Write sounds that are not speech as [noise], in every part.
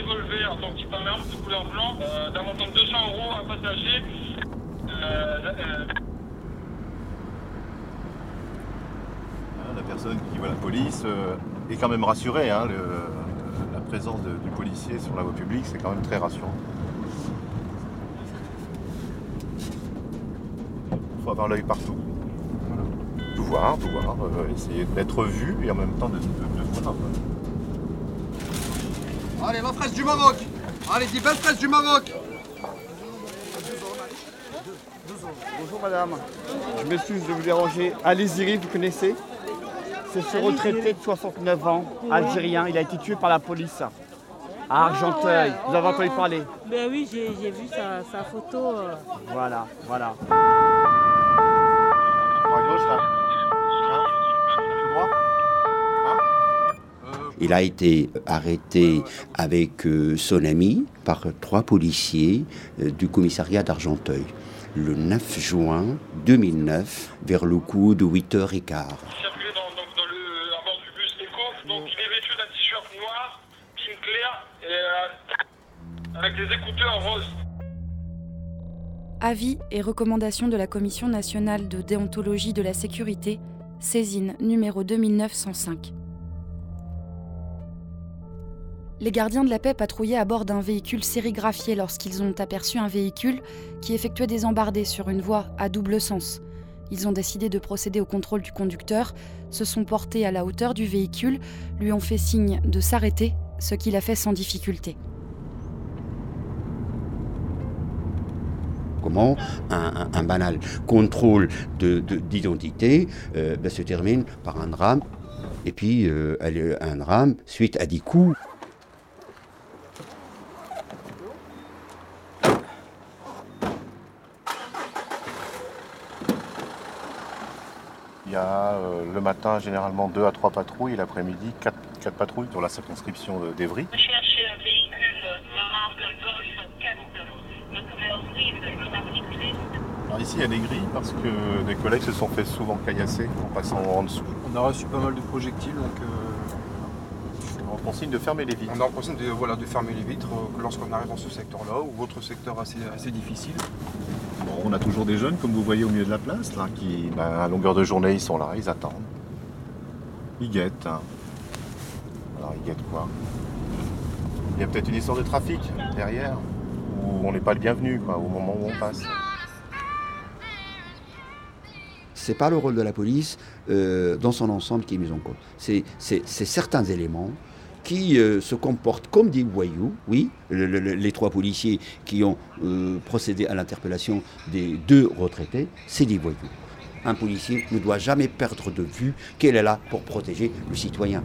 revolver, de couleur blanc, euh, d'un montant de 200 euros à passager. Euh, euh, La personne qui voit la police est quand même rassurée. hein, la présence du policier sur la voie publique, c'est quand même très rassurant. Il faut avoir l'œil partout. Voilà. Tout voir, tout voir, essayer d'être vu et en même temps de, de- de voir. Allez, la fraise du Maroc Allez, dis belle fraise du Maroc Bonjour madame, je m'excuse de vous déranger. Ali Ziri, vous connaissez C'est ce retraité de 69 ans, algérien, il a été tué par la police à Argenteuil. Vous avez entendu parler Ben oui, j'ai j'ai vu sa, sa photo. euh. Voilà, voilà. À gauche, là. Hein Tout droit Hein Il a été arrêté avec euh, son ami par trois policiers euh, du commissariat d'Argenteuil le 9 juin 2009 vers le coup de 8h15. circulait dans, donc, dans le, à bord du bus Eco. Donc il est vêtu d'un t-shirt noir, jean clair et euh, avec des écouteurs roses. Avis et recommandations de la Commission nationale de déontologie de la sécurité, saisine numéro 2905. Les gardiens de la paix patrouillaient à bord d'un véhicule sérigraphié lorsqu'ils ont aperçu un véhicule qui effectuait des embardées sur une voie à double sens. Ils ont décidé de procéder au contrôle du conducteur, se sont portés à la hauteur du véhicule, lui ont fait signe de s'arrêter, ce qu'il a fait sans difficulté. Comment un, banal contrôle de- de- d'identité euh, ben, se termine par un drame, et puis euh, un drame suite à des coups. Il y a euh, le matin généralement 2 à 3 patrouilles et l'après-midi 4, patrouilles sur la circonscription de- d'Evry. 4. Alors ici il y a des grilles parce que des collègues se sont fait souvent caillasser en passant en dessous. On a reçu pas mal de projectiles, donc euh, On consigne de fermer les vitres. on a en principe de, voilà, de fermer les vitres euh, lorsqu'on arrive dans ce secteur-là ou autre secteur assez, assez difficile. Bon, on a toujours des jeunes comme vous voyez au milieu de la place là qui ben, à longueur de journée ils sont là, ils attendent. Ils guettent. hein. Alors ils guettent quoi? Il y a peut-être une histoire de trafic derrière où on n'est pas le bienvenu au moment où on passe. C'est pas le rôle de la police euh, dans son ensemble qui est mis en cause. C'est certains éléments qui euh, se comportent comme des voyous, oui, le- le- le- les trois policiers qui ont euh, procédé à l'interpellation des deux retraités, c'est des voyous. Un policier ne doit jamais perdre de vue qu'elle est là pour protéger le citoyen.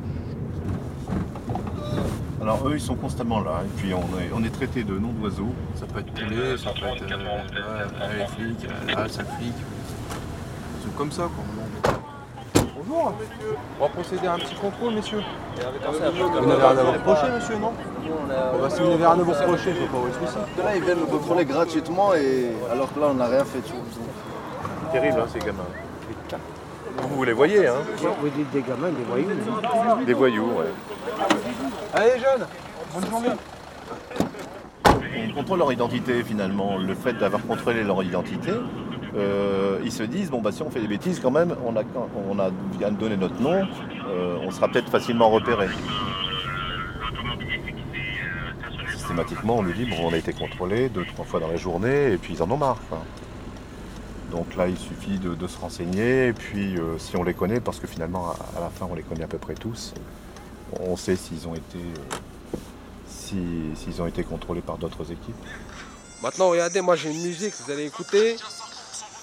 Alors eux ils sont constamment là et puis on est, on est traité de nom d'oiseaux. Ça peut être poulet, ça peut être euh, les flics, euh, ah, sale flic. C'est comme ça quoi. Bonjour On va procéder à un petit contrôle, messieurs. Vous n'avez rien à vous reprocher, monsieur, non bah, Si vous n'avez rien à vous reprocher, je ne vois pas où est le souci. Là, ils viennent nous contrôler gratuitement et alors que là, on n'a rien fait. Tu vois. Terrible hein, ces gamins. Vous, vous les voyez hein Vous dites des gamins, des voyous Des voyous, ouais. Allez, jeunes Bonne journée On contrôle leur identité finalement. Le fait d'avoir contrôlé leur identité, euh, ils se disent bon bah si on fait des bêtises quand même, on a, on a vient de donner notre nom, euh, on sera peut-être facilement repéré. Systématiquement, on lui dit bon on a été contrôlé deux trois fois dans la journée et puis ils en ont marre. quoi. Donc là, il suffit de, de se renseigner et puis euh, si on les connaît, parce que finalement à, à la fin on les connaît à peu près tous, on sait s'ils ont été euh, si- s'ils ont été contrôlés par d'autres équipes. Maintenant, regardez, moi j'ai une musique, vous allez écouter.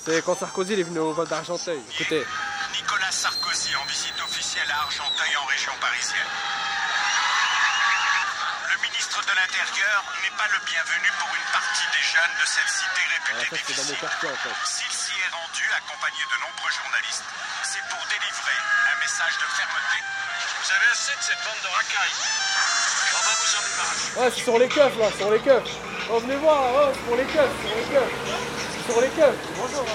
C'est quand Sarkozy il est venu au vol d'Argenteuil. Écoutez. Nicolas Sarkozy en visite officielle à Argenteuil en région parisienne. Le ministre de l'Intérieur n'est pas le bienvenu pour une partie des jeunes de cette cité Voilà, réputée ça c'est dans mon difficile. quartier en fait. S'il s'y est rendu, de nombreux journalistes, c'est pour délivrer un message de fermeté. Vous avez assez de cette bande de racailles. On va vous en débarrasser. Ouais, c'est sur les keufs là, sur les keufs. Oh, venez voir, oh, pour les keufs, sur les keufs. Sur les keufs. Bonjour.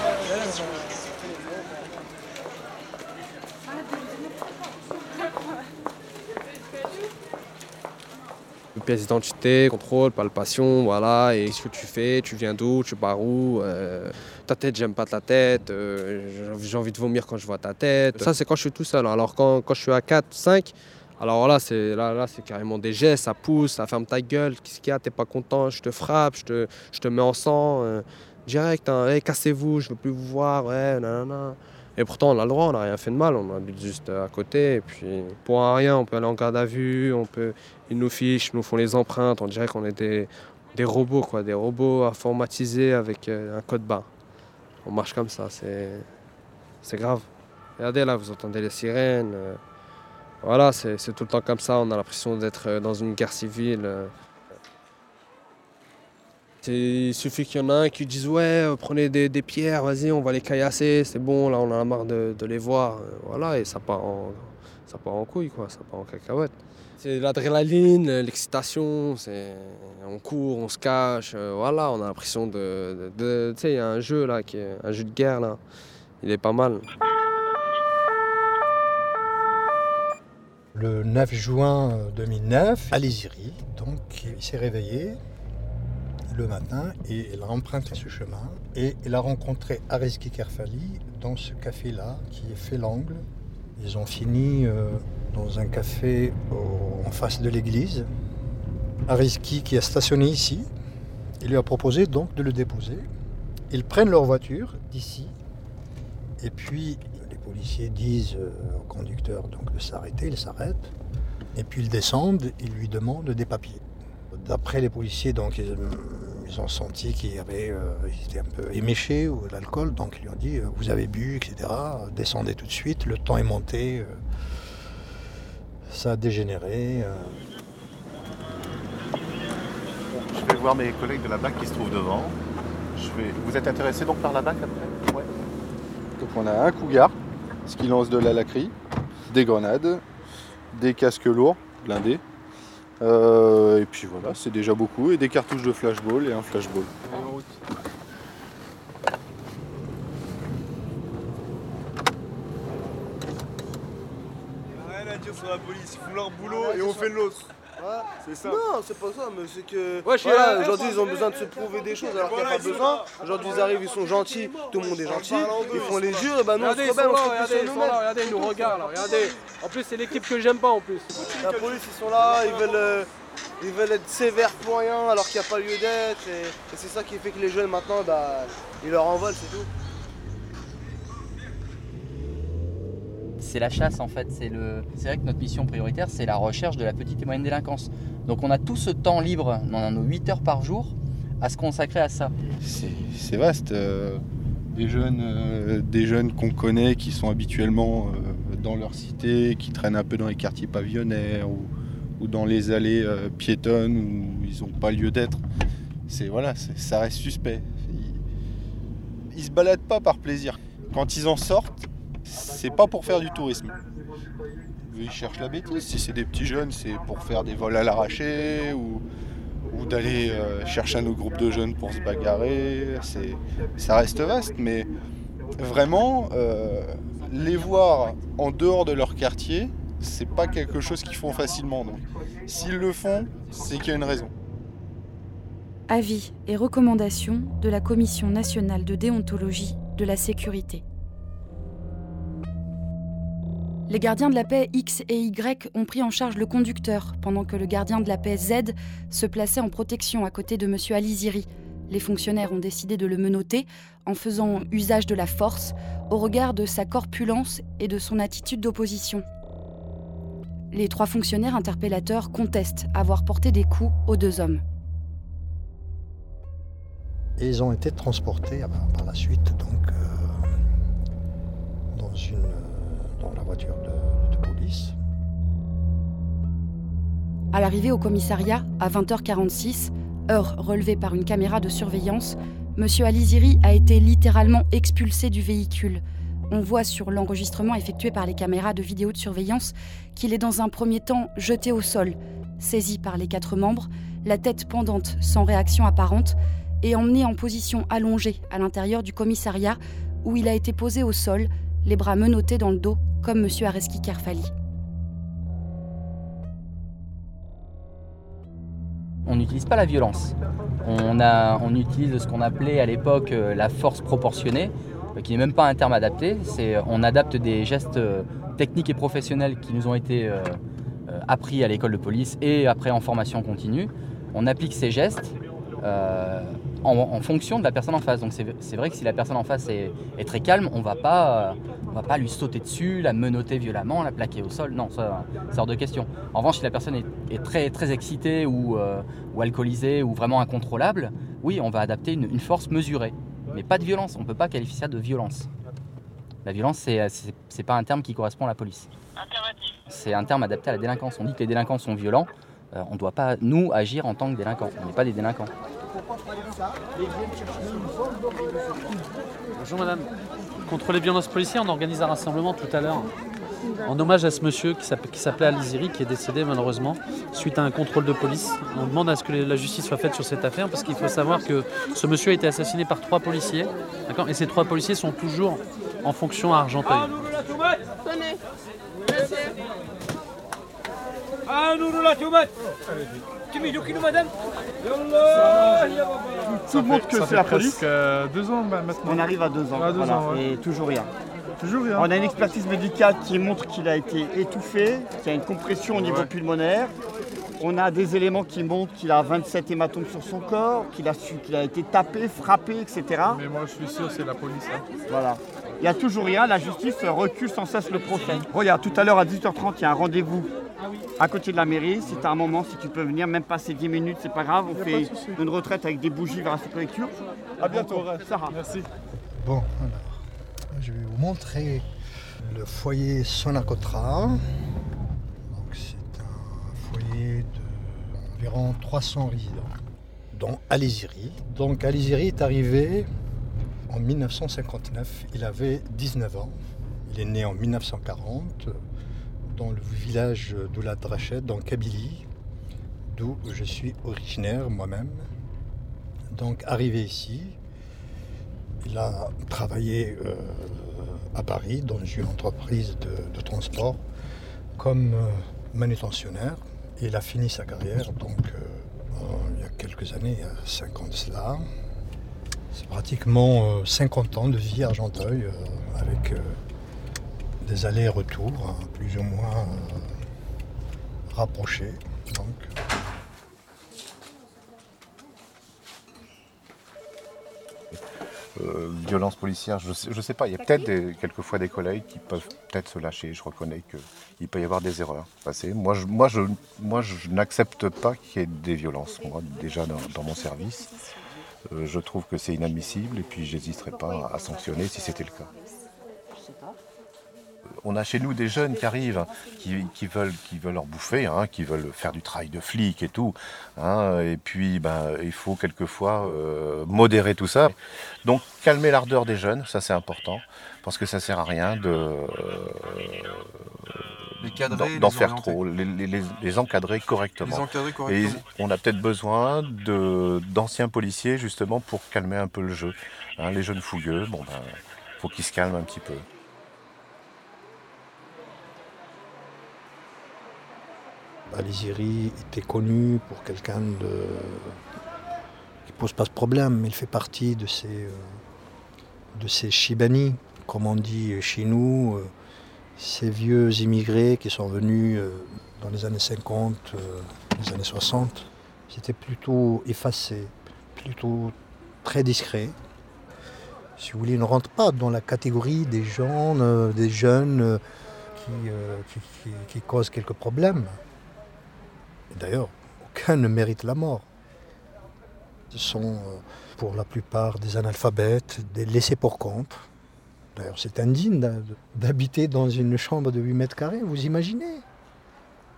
Pièce d'identité, contrôle, palpation, voilà, et ce que tu fais, tu viens d'où, tu pars où, euh, ta tête, j'aime pas ta tête, euh, j'ai envie de vomir quand je vois ta tête. Ça, c'est quand je suis tout seul. Alors, quand, quand je suis à 4, 5, alors là, c'est là, là, c'est carrément des gestes, ça pousse, ça ferme ta gueule, qu'est-ce qu'il y a, t'es pas content, je te frappe, je te, je te mets en sang, euh, direct, hein, Hey, cassez-vous, je veux plus vous voir, ouais, nanana. Et pourtant, on a le droit, on n'a rien fait de mal, on habite juste à côté. Et puis, pour un rien, on peut aller en garde à vue, on peut, ils nous fichent, nous font les empreintes, on dirait qu'on est des, des robots, quoi, des robots informatisés avec euh, un code barre. On marche comme ça, c'est, c'est grave. Regardez là, vous entendez les sirènes. euh, voilà, c'est, c'est tout le temps comme ça, on a l'impression d'être euh, dans une guerre civile. Il suffit qu'il y en a un qui dise ouais, euh, prenez des, des pierres, vas-y, on va les caillasser, c'est bon, là on a marre de, de les voir. euh, Voilà, et ça part en, ça part en couille, quoi, ça part en cacahuète. C'est l'adrénaline, l'excitation, c'est, on court, on se cache, euh, voilà, on a l'impression de. tu sais, il y a un jeu là, qui est un jeu de guerre là, il est pas mal. Le 9 juin 2009, à Liziri, donc il s'est réveillé le matin et il a emprunté ce chemin et il a rencontré Ariski Kerfali dans ce café-là qui est fait l'angle. Ils ont fini euh, dans un café en face de l'église. Ariski qui a stationné ici, il lui a proposé donc de le déposer. Ils prennent leur voiture d'ici et puis les policiers disent euh, au conducteur donc de s'arrêter, il s'arrête. Et puis ils descendent, ils lui demandent des papiers. D'après les policiers, donc ils, ils ont senti qu'il y avait, euh, ils étaient un peu éméchés ou l'alcool, donc ils lui ont dit euh, vous avez bu, etc. Descendez tout de suite. Le temps est monté, euh, ça a dégénéré. euh. Je vais voir mes collègues de la BAC qui se trouvent devant. Je vais... Vous êtes intéressé donc par la BAC après? Ouais. Donc on a un cougar, ce qui lance de la lacry, des grenades, des casques lourds, blindés. Euh, et puis voilà, c'est déjà beaucoup. Et des cartouches de flashball et un flashball. Rien à dire sur la police, ils font leur boulot et on fait le C'est ça. Non, c'est pas ça, mais c'est que. Ouais, je suis voilà, là, aujourd'hui, ils ont besoin de se prouver des choses alors qu'il n'y a pas besoin. Aujourd'hui, ils arrivent, ils sont gentils, tout le monde est gentil. Ils font les jeux, et bah nous, on se Regardez, ils sont rebelle, on là, se regardez, fait ils sont là, regardez, ils nous regardent, là, regardez. En plus, c'est l'équipe que j'aime pas en plus. La police, ils sont là, ils veulent, euh, ils veulent être sévères pour rien alors qu'il n'y a pas lieu d'être. Et, et c'est ça qui fait que les jeunes maintenant, bah, ils leur envolent, c'est tout. C'est la chasse en fait. C'est le... vrai que notre mission prioritaire, c'est la recherche de la petite et moyenne délinquance. Donc on a tout ce temps libre, on a nos 8 heures par jour, à se consacrer à ça. C'est vaste. euh, des jeunes, euh, des jeunes qu'on connaît qui sont habituellement euh, dans leur cité, qui traînent un peu dans les quartiers pavillonnaires ou, dans les allées piétonnes où ils n'ont pas lieu d'être. C'est voilà, ça reste suspect. Ils, ils se baladent pas par plaisir. Quand ils en sortent, c'est pas pour faire du tourisme. Ils cherchent la bêtise. Si c'est des petits jeunes, c'est pour faire des vols à l'arraché ou, d'aller euh, chercher un autre groupe de jeunes pour se bagarrer. Ça reste vaste, mais vraiment, euh, les voir en dehors de leur quartier, c'est pas quelque chose qu'ils font facilement. S'ils le font, c'est qu'il y a une raison. Avis et recommandations de la Commission nationale de déontologie de la sécurité. Les gardiens de la paix X et Y ont pris en charge le conducteur, pendant que le gardien de la paix Z se plaçait en protection à côté de M. Aliziri. Les fonctionnaires ont décidé de le menotter en faisant usage de la force au regard de sa corpulence et de son attitude d'opposition. Les trois fonctionnaires interpellateurs contestent avoir porté des coups aux deux hommes. Ils ont été transportés par la suite euh, dans, une, dans. À l'arrivée au commissariat, à 20h46, heure relevée par une caméra de surveillance, M. Aliziri a été littéralement expulsé du véhicule. On voit sur l'enregistrement effectué par les caméras de vidéo de surveillance qu'il est dans un premier temps jeté au sol, saisi par les quatre membres, la tête pendante sans réaction apparente, et emmené en position allongée à l'intérieur du commissariat où il a été posé au sol, les bras menottés dans le dos, comme M. Areski Kerfali. On n'utilise pas la violence. On, utilise ce qu'on appelait à l'époque euh, la force proportionnée, euh, qui n'est même pas un terme adapté. C'est, on adapte des gestes euh, techniques et professionnels qui nous ont été euh, euh, appris à l'école de police et après en formation continue. On applique ces gestes euh, en, fonction de la personne en face. Donc c'est, vrai que si la personne en face est, très calme, on va euh, va pas lui sauter dessus, la menotter violemment, la plaquer au sol. Non, ça, c'est hors de question. En revanche, si la personne est, très, très excitée ou, euh, ou alcoolisée ou vraiment incontrôlable, oui, on va adapter une, force mesurée. Mais pas de violence. On ne peut pas qualifier ça de violence. La violence, c'est, c'est, c'est pas un terme qui correspond à la police. C'est un terme adapté à la délinquance. On dit que les délinquants sont violents. Euh, on ne doit pas, nous, agir en tant que délinquants. On n'est pas des délinquants. Bonjour madame. Contre les violences policières, on organise un rassemblement tout à l'heure en hommage à ce monsieur qui s'appelait- Aliziri, qui est décédé malheureusement suite à un contrôle de police. On demande à ce que la justice soit faite sur cette affaire parce qu'il faut savoir que ce monsieur a été assassiné par trois policiers. Et ces trois policiers sont toujours en fonction à Argenteuil. Tout le monde que Ça c'est la police. euh, deux ans bah, maintenant. On arrive à deux ans. À deux voilà, ans, ouais. Et toujours rien. Toujours rien. On a une expertise médicale qui montre qu'il a été étouffé, qu'il y a une compression au niveau Ouais. pulmonaire. On a des éléments qui montrent qu'il a 27 hématomes sur son corps, qu'il a, su- qu'il a été tapé, frappé, etc. Mais moi je suis sûr c'est la police. hein. Voilà. Il n'y a toujours rien, la justice recule sans cesse le procès. Regarde, tout à l'heure à 18h30, il y a un rendez-vous à côté de la mairie. Si tu as un moment, si tu peux venir, même passer 10 minutes, c'est pas grave. On fait une retraite avec des bougies vers la sous-préfecture. À bientôt. Sarah. Merci. Bon, alors, je vais vous montrer le foyer Sonacotra. Donc, c'est un foyer d'environ 300 résidents, dont Aliziri. Donc, Aliziri est arrivé en 1959. Il avait 19 ans. Il est né en 1940 dans le village de la Drachette, dans Kabylie, d'où je suis originaire moi-même. Donc, arrivé ici, il a travaillé euh, à Paris dans une entreprise de, transport comme euh, manutentionnaire. Il a fini sa carrière donc euh, il y a quelques années, il y a 5 ans de cela. C'est pratiquement euh, 50 ans de vie à Argenteuil avec des allers-retours hein, plus ou moins euh, rapprochés. Donc, Euh, violence policière, je sais, je sais pas. Il y a peut-être des- quelquefois des collègues qui peuvent peut-être se lâcher. Je reconnais qu'il peut y avoir des erreurs passées. Moi, je, moi, je, moi, je n'accepte pas qu'il y ait des violences. Moi, déjà dans, dans mon service, euh, je trouve que c'est inadmissible et puis j'hésiterai pas à sanctionner si c'était le cas. On a chez nous des jeunes qui arrivent, qui, qui veulent, qui veulent en bouffer, hein, qui veulent faire du travail de flic et tout. hein, et puis, ben, il faut quelquefois euh, modérer tout ça. Donc, calmer l'ardeur des jeunes, ça c'est important, parce que ça sert à rien de euh, d'en- faire trop, les, les- encadrer correctement. Les encadrer Et on a peut-être besoin d'anciens policiers justement pour calmer un peu le jeu. Hein, les jeunes fougueux, bon ben, faut qu'ils se calment un petit peu. Aliziri était connu pour quelqu'un qui pose pas de problème. Il fait partie de ces, euh, Shibani, comme on dit chez nous, euh, ces vieux immigrés qui sont venus euh, dans les années 50, euh, les années 60. C'était plutôt effacé, plutôt très discret. Si vous voulez, il ne rentre pas dans la catégorie des gens, des jeunes qui causent quelques problèmes. D'ailleurs, aucun ne mérite la mort. Ce sont euh, pour la plupart des analphabètes, des laissés pour compte. D'ailleurs, c'est indigne d'habiter dans une chambre de 8 mètres carrés, vous imaginez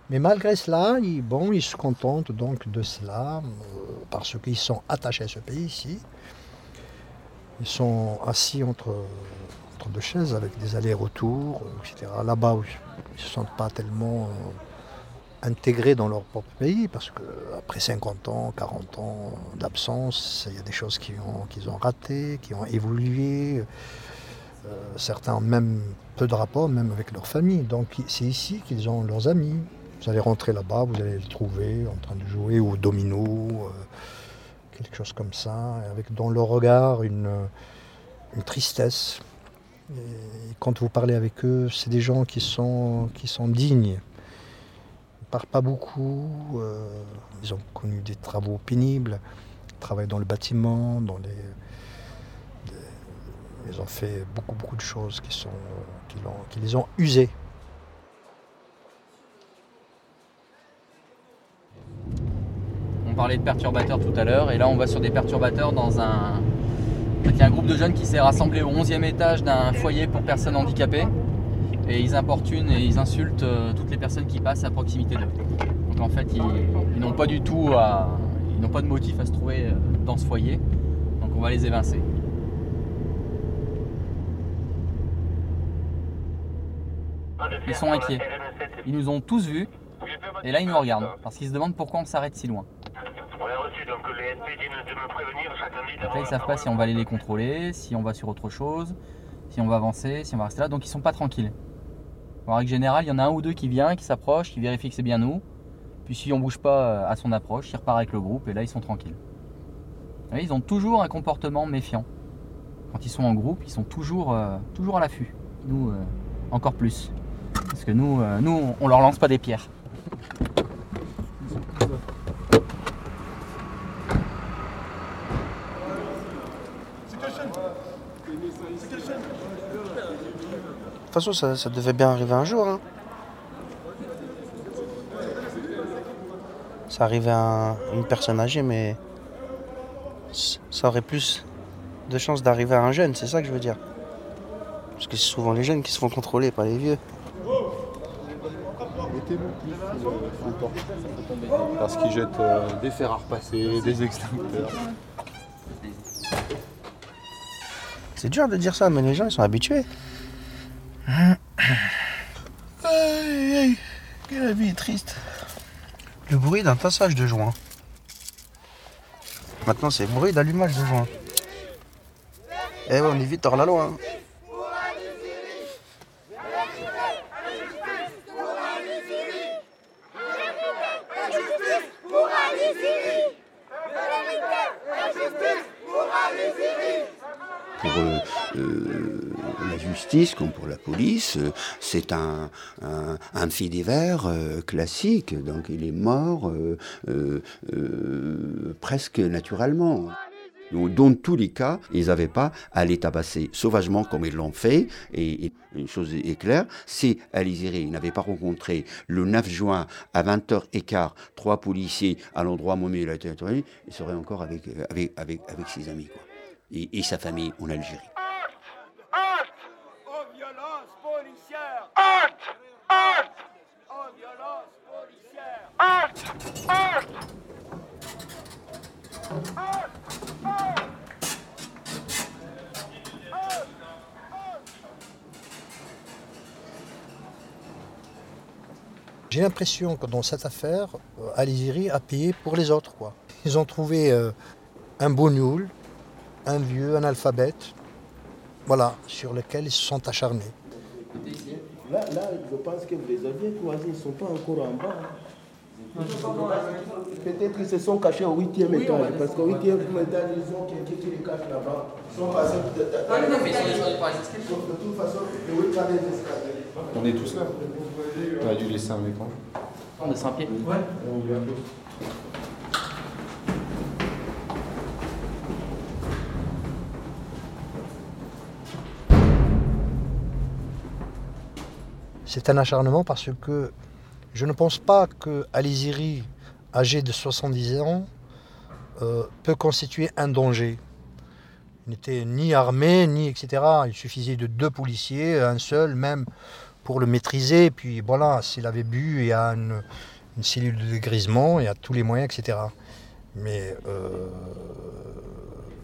Mais malgré cela, ils, bon, ils se contentent donc de cela, euh, parce qu'ils sont attachés à ce pays ici. Ils sont assis entre, entre deux chaises avec des allers-retours, euh, etc. Là-bas, ils ne se sentent pas tellement intégrés dans leur propre pays, parce qu'après 50 ans, 40 ans d'absence, il y a des choses qu'ils ont, ratées, qui ont évolué. Euh, certains ont même peu de rapports, même avec leur famille. Donc c'est ici qu'ils ont leurs amis. Vous allez rentrer là-bas, vous allez le trouver en train de jouer au domino, euh, quelque chose comme ça, avec dans le regard une, tristesse. Quand vous parlez avec eux, c'est des gens qui sont dignes. Parlent pas beaucoup, euh, ils ont connu des travaux pénibles, ils travaillent dans le bâtiment, dans les, ils ont fait beaucoup, beaucoup de choses qui, sont, qui les ont usés. On parlait de perturbateurs tout à l'heure, et là on va sur des perturbateurs dans un. Il y a un groupe de jeunes qui s'est rassemblé au 11e étage d'un foyer pour personnes handicapées, et ils importunent et ils insultent euh, toutes les personnes qui passent à proximité d'eux. Donc en fait, ils, n'ont pas du tout à. Ils n'ont pas de motif à se trouver euh, dans ce foyer, donc on va les évincer. Ils sont inquiets. Ils nous ont tous vus, et là ils nous regardent, parce qu'ils se demandent pourquoi on s'arrête si loin. Donc là, ils savent pas si on va aller les contrôler, si on va sur autre chose, si on va avancer, si on va rester là. Donc ils sont pas tranquilles. En règle générale, il y en a un ou deux qui vient, qui s'approche, qui vérifie que c'est bien nous. Puis si on bouge pas euh, à son approche, il repart avec le groupe et là ils sont tranquilles. Ils ont toujours un comportement méfiant. Quand ils sont en groupe, ils sont toujours, euh, toujours à l'affût. Nous, euh, encore plus. Parce que nous, euh, nous, on leur lance pas des pierres. De toute façon, ça, ça devait bien arriver un jour. hein. Ça arrivait à un- une personne âgée, mais ça aurait plus de chances d'arriver à un jeune, c'est ça que je veux dire. Parce que c'est souvent les jeunes qui se font contrôler, pas les vieux. Parce qu'ils jettent euh, des fers à des extincteurs. C'est dur de dire ça, mais les gens ils sont habitués. Aïe, aïe, que la vie est triste. Le bruit d'un tassage de joint. Maintenant, c'est le bruit d'allumage de joint. Eh ouais, on est vite hors la loi. hein. Pour euh, euh, la justice comme pour la police, euh, c'est un, un, un fait divers classique. Donc il est mort presque naturellement. Dans tous les cas, ils n'avaient pas à les tabasser sauvagement comme ils l'ont fait. Et, une chose est claire, si Alizéré n'avait pas rencontré le 9 juin à 20h15 trois policiers à l'endroit où il a été il serait encore avec, avec, avec, ses amis. Et, et sa famille en Algérie. J'ai l'impression que dans cette affaire, euh, Aliziri a payé pour les autres. Ils ont trouvé euh, un bougnoul, un vieux, un alphabète, voilà, sur lequel ils se sont acharnés. Là, là, je pense que vous les aviez croisés, ils ne sont pas encore en bas. hein. Peut-être qu'ils se sont cachés au huitième étage, parce qu'au huitième étage, ils ont quelqu'un qui les cache là-bas. Ils sont passés. Sauf De toute façon, le huitième des escaliers. On est tous là. On a dû laisser un écran. On est sans pied Ouais. C'est un acharnement parce que je ne pense pas que Aliziri, âgé de 70 ans, euh, peut constituer un danger. Il n'était ni armé, ni etc. Il suffisait de deux policiers, un seul même, pour le maîtriser. Puis voilà, s'il avait bu, il y a une, cellule de dégrisement, il y a tous les moyens, etc. Mais euh,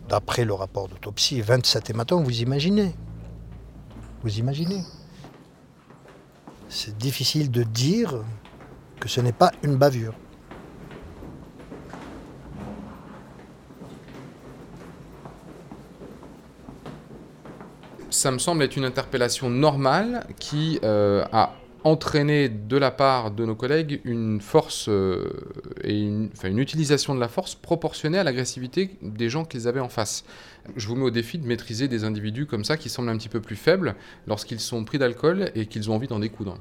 d'après le rapport d'autopsie, 27 hématomes, vous imaginez Vous imaginez c'est difficile de dire que ce n'est pas une bavure. ça me semble être une interpellation normale qui euh, a entraîné de la part de nos collègues une force euh, et une, une utilisation de la force proportionnée à l'agressivité des gens qu'ils avaient en face. Je vous mets au défi de maîtriser des individus comme ça qui semblent un petit peu plus faibles lorsqu'ils sont pris d'alcool et qu'ils ont envie d'en découdre.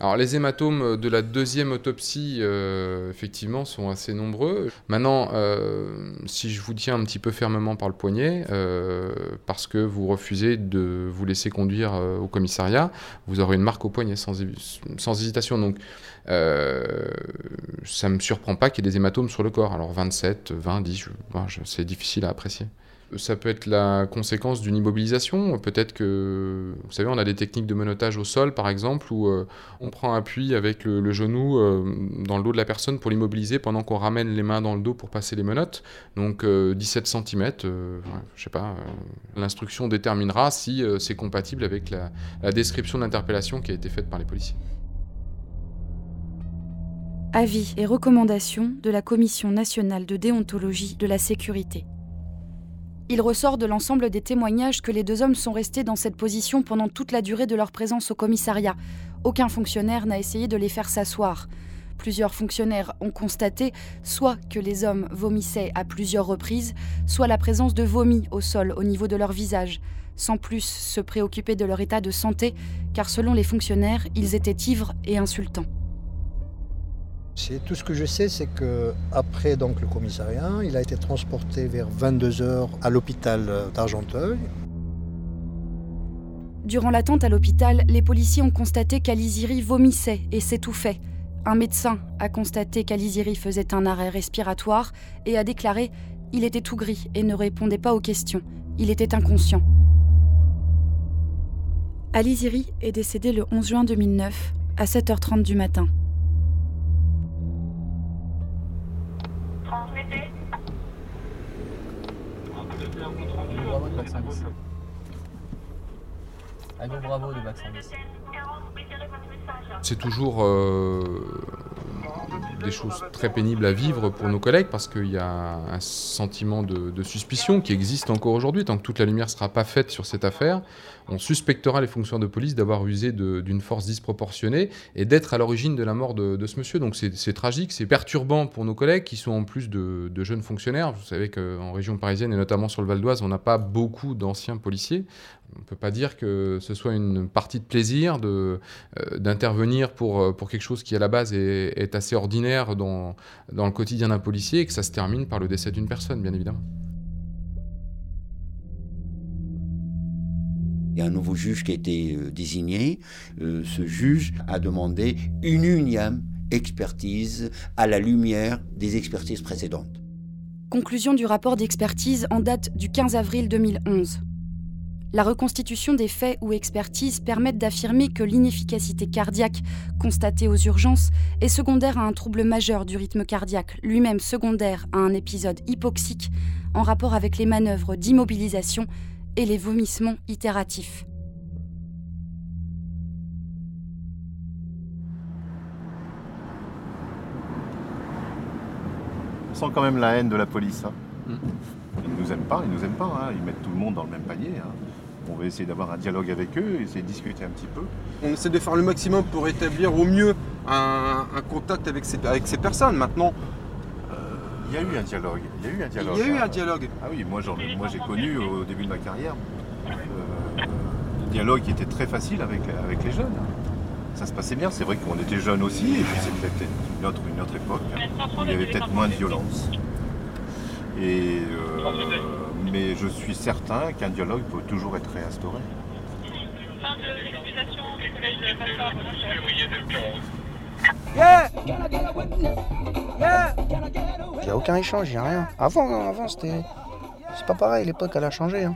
Alors les hématomes de la deuxième autopsie, euh, effectivement, sont assez nombreux. Maintenant, euh, si je vous tiens un petit peu fermement par le poignet, euh, parce que vous refusez de vous laisser conduire euh, au commissariat, vous aurez une marque au poignet sans, hé- sans hésitation. Donc euh, ça ne me surprend pas qu'il y ait des hématomes sur le corps. Alors 27, 20, 10, je- bon, je- c'est difficile à apprécier. Ça peut être la conséquence d'une immobilisation. Peut-être que, vous savez, on a des techniques de menottage au sol, par exemple, où euh, on prend appui avec le, genou euh, dans le dos de la personne pour l'immobiliser pendant qu'on ramène les mains dans le dos pour passer les menottes. Donc euh, 17 cm, je sais pas. euh, L'instruction déterminera si euh, c'est compatible avec la, la description de l'interpellation qui a été faite par les policiers. Avis et recommandations de la Commission nationale de déontologie de la sécurité. Il ressort de l'ensemble des témoignages que les deux hommes sont restés dans cette position pendant toute la durée de leur présence au commissariat. Aucun fonctionnaire n'a essayé de les faire s'asseoir. Plusieurs fonctionnaires ont constaté soit que les hommes vomissaient à plusieurs reprises, soit la présence de vomi au sol au niveau de leur visage, sans plus se préoccuper de leur état de santé, car selon les fonctionnaires, ils étaient ivres et insultants. Tout ce que je sais, c'est que après donc le commissariat, il a été transporté vers 22 h à l'hôpital d'Argenteuil. Durant l'attente à l'hôpital, les policiers ont constaté qu'Aliziri vomissait et s'étouffait. Un médecin a constaté qu'Aliziri faisait un arrêt respiratoire et a déclaré il était tout gris et ne répondait pas aux questions. Il était inconscient. Aliziri est décédé le 11 juin 2009 à 7h30 du matin. Un gros bravo de bac 110. C'est toujours euh, des choses très pénibles à vivre pour nos collègues parce qu'il y a un sentiment de, suspicion qui existe encore aujourd'hui. Tant que toute la lumière ne sera pas faite sur cette affaire, on suspectera les fonctionnaires de police d'avoir usé d'une force disproportionnée et d'être à l'origine de la mort de, ce monsieur. Donc c'est tragique, c'est perturbant pour nos collègues qui sont en plus de jeunes fonctionnaires. Vous savez qu'en région parisienne et notamment sur le Val d'Oise, on n'a pas beaucoup d'anciens policiers. On ne peut pas dire que ce soit une partie de plaisir de, euh, d'intervenir pour, euh, pour quelque chose qui à la base est, est assez ordinaire dans, dans le quotidien d'un policier et que ça se termine par le décès d'une personne, bien évidemment. Il y a un nouveau juge qui a été euh, désigné. Euh, ce juge a demandé une unième expertise à la lumière des expertises précédentes. Conclusion du rapport d'expertise en date du 15 avril 2011. La reconstitution des faits ou expertises permettent d'affirmer que l'inefficacité cardiaque constatée aux urgences est secondaire à un trouble majeur du rythme cardiaque, lui-même secondaire à un épisode hypoxique en rapport avec les manœuvres d'immobilisation et les vomissements itératifs. On sent quand même la haine de la police. hein. Mm. Ils ne nous aiment pas, ils nous aiment pas. hein. Ils mettent tout le monde dans le même panier. hein. On va essayer d'avoir un dialogue avec eux, essayer de discuter un petit peu. On essaie de faire le maximum pour établir au mieux un, un contact avec ces, avec ces personnes. Maintenant, Il y a eu un dialogue. Il y a eu un dialogue. il y a eu hein. un dialogue. Ah oui, moi, j'ai connu au début de ma carrière euh, un dialogue qui était très facile avec, avec les jeunes. Ça se passait bien, c'est vrai qu'on était jeunes aussi, et puis c'était peut-être une autre, une autre époque hein, où il y avait peut-être moins de violence. Et, euh, mais je suis certain qu'un dialogue peut toujours être réinstauré. Fin de l'excusation du collège de Passard. février 2011. Il n'y a aucun échange, il n'y a rien. Avant, avant c'était. C'est pas pareil, l'époque elle a changé. hein.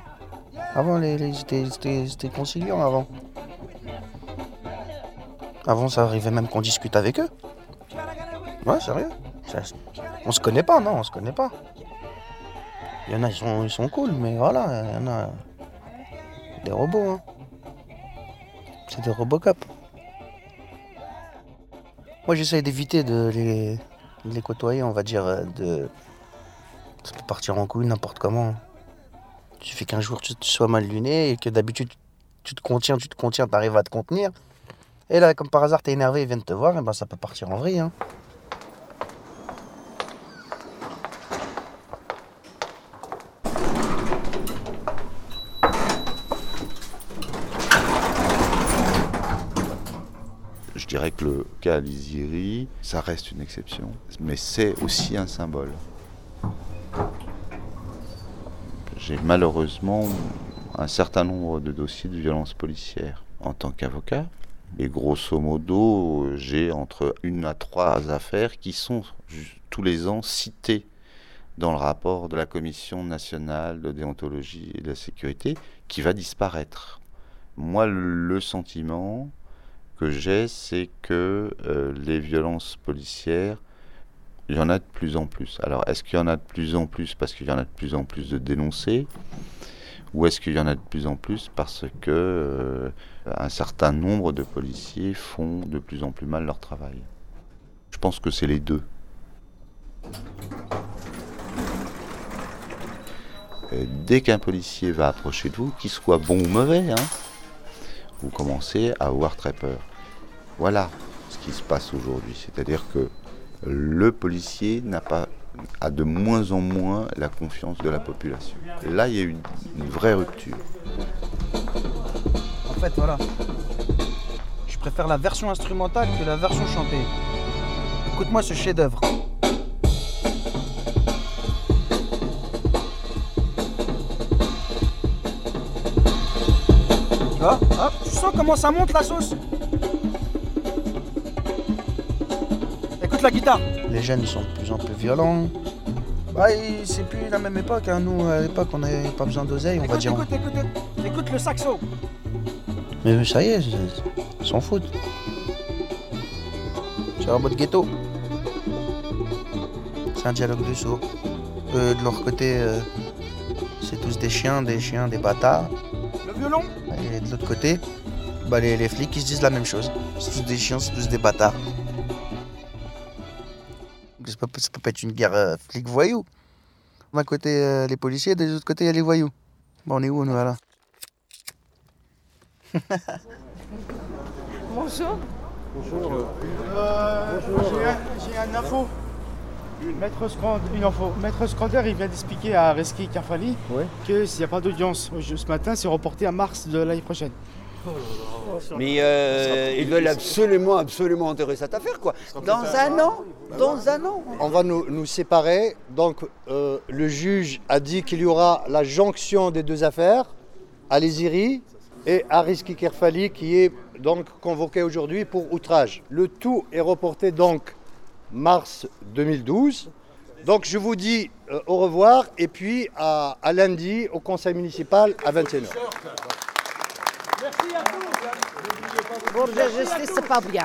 Avant, les, c'était conciliant avant. Avant, ça arrivait même qu'on discute avec eux. Ouais, sérieux. Ça- on se connaît pas, non, on se connaît pas. Il y en a, ils sont, ils sont cool, mais voilà, il y en a. Des robots, hein. C'est des Robocop. Moi, j'essaie d'éviter de les, de les côtoyer, on va dire, euh, de. Ça peut partir en couille n'importe comment. Il suffit qu'un jour tu, tu sois mal luné et que d'habitude tu te contiens, tu te contiens, t'arrives à te contenir. Et là, comme par hasard, t'es énervé, ils viennent te voir, et ben ça peut partir en vrille. Hein. Je dirais que le cas Aliziri, ça reste une exception, mais c'est aussi un symbole. J'ai malheureusement un certain nombre de dossiers de violences policières en tant qu'avocat. Et grosso modo, j'ai entre une à trois affaires qui sont tous les ans citées dans le rapport de la Commission nationale de déontologie et de la sécurité qui va disparaître. Moi, le sentiment que j'ai, c'est que euh, les violences policières, il y en a de plus en plus. Alors, est-ce qu'il y en a de plus en plus parce qu'il y en a de plus en plus de dénoncés? Ou est-ce qu'il y en a de plus en plus parce que euh, un certain nombre de policiers font de plus en plus mal leur travail? Je pense que c'est les deux. Dès qu'un policier va approcher de vous, qu'il soit bon ou mauvais, hein, vous commencez à avoir très peur. Voilà ce qui se passe aujourd'hui. C'est-à-dire que le policier n'a pas a de moins en moins la confiance de la population. Là, il y a eu une, une vraie rupture. En fait, voilà. Je préfère la version instrumentale que la version chantée. Écoute-moi ce chef-d'œuvre. Tu vois Hop, tu sens comment ça monte la sauce Écoute la guitare. Les jeunes sont de plus en plus violents. Bah, c'est plus la même époque. hein. Nous, à l'époque, on n'avait pas besoin d'oseille, on va dire. Écoute, écoute, écoute, écoute le saxo. Mais ça y est, ils s'en foutent. C'est un mode ghetto. C'est un dialogue de sourds. Eux, de leur côté, euh, c'est tous des chiens, des chiens, des bâtards. Le violon Et de l'autre côté, bah, les, les flics, ils se disent la même chose. C'est tous des chiens, c'est tous des bâtards. Ça peut, ça peut pas être une guerre euh, flic-voyou. D'un côté, euh, les policiers, de l'autre côté, il y a les voyous. Bon, on est où, nous, là [laughs] Bonjour. Euh, j'ai un- J'ai un info. Maître Scand- une info. Maître Scander, il vient d'expliquer à Reski Karfali que s'il n'y a pas d'audience au- ce matin, c'est reporté à mars de l'année prochaine. Mais euh, ils veulent absolument, absolument enterrer cette affaire, quoi. Dans un an Dans un an On va nous, nous séparer. Donc, euh, le juge a dit qu'il y aura la jonction des deux affaires, Aliziri et Ariski Kerfali, qui est donc convoqué aujourd'hui pour outrage. Le tout est reporté donc mars 2012. Donc, je vous dis euh, au revoir et puis à, à lundi au conseil municipal à 21h. Pour la justice, c'est pas bien.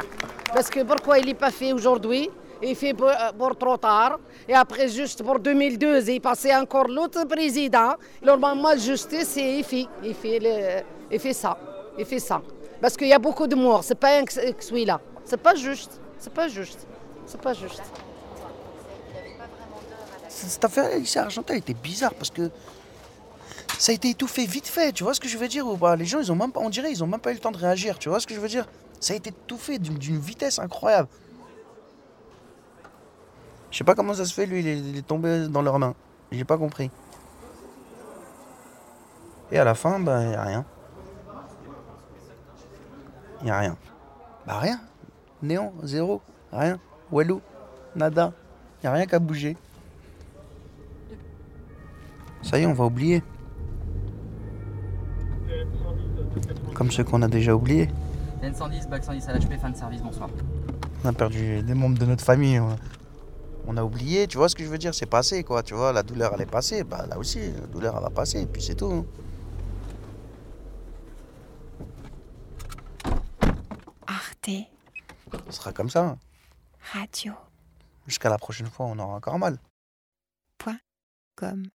Parce que pourquoi il n'est pas fait aujourd'hui? Il fait pour, euh, pour trop tard. Et après, juste pour 2012, il passait encore l'autre président. Normalement, la justice, il fait, il fait, le- il fait ça. Il fait ça. Parce qu'il y a beaucoup de morts. C'est pas un que celui-là. C'est pas juste. C'est pas juste. C'est pas juste. Cette affaire ici à Argentin était bizarre parce que ça a été étouffé vite fait, tu vois ce que je veux dire pas? Les gens, ils ont même pas, on dirait, ils ont même pas eu le temps de réagir, tu vois ce que je veux dire? Ça a été étouffé d'une vitesse incroyable. Je sais pas comment ça se fait, lui, il est, il est tombé dans leurs mains. J'ai pas compris. Et à la fin, bah, y a rien. Y a rien. Bah, rien. Néant, zéro, rien. Walou, nada. Y a rien qu'à bouger. Ça y est, on va oublier. Comme ceux qu'on a déjà oubliés. N110, bac 110 à l'HP, fin de service, bonsoir. On a perdu des membres de notre famille. On on a oublié, tu vois ce que je veux dire C'est passé, quoi. Tu vois, la douleur, elle est passée. Bah, là aussi, la douleur, elle va passer. Et puis c'est tout. hein. Arte Ce sera comme ça. Radio. Jusqu'à la prochaine fois, on aura encore mal. Point com.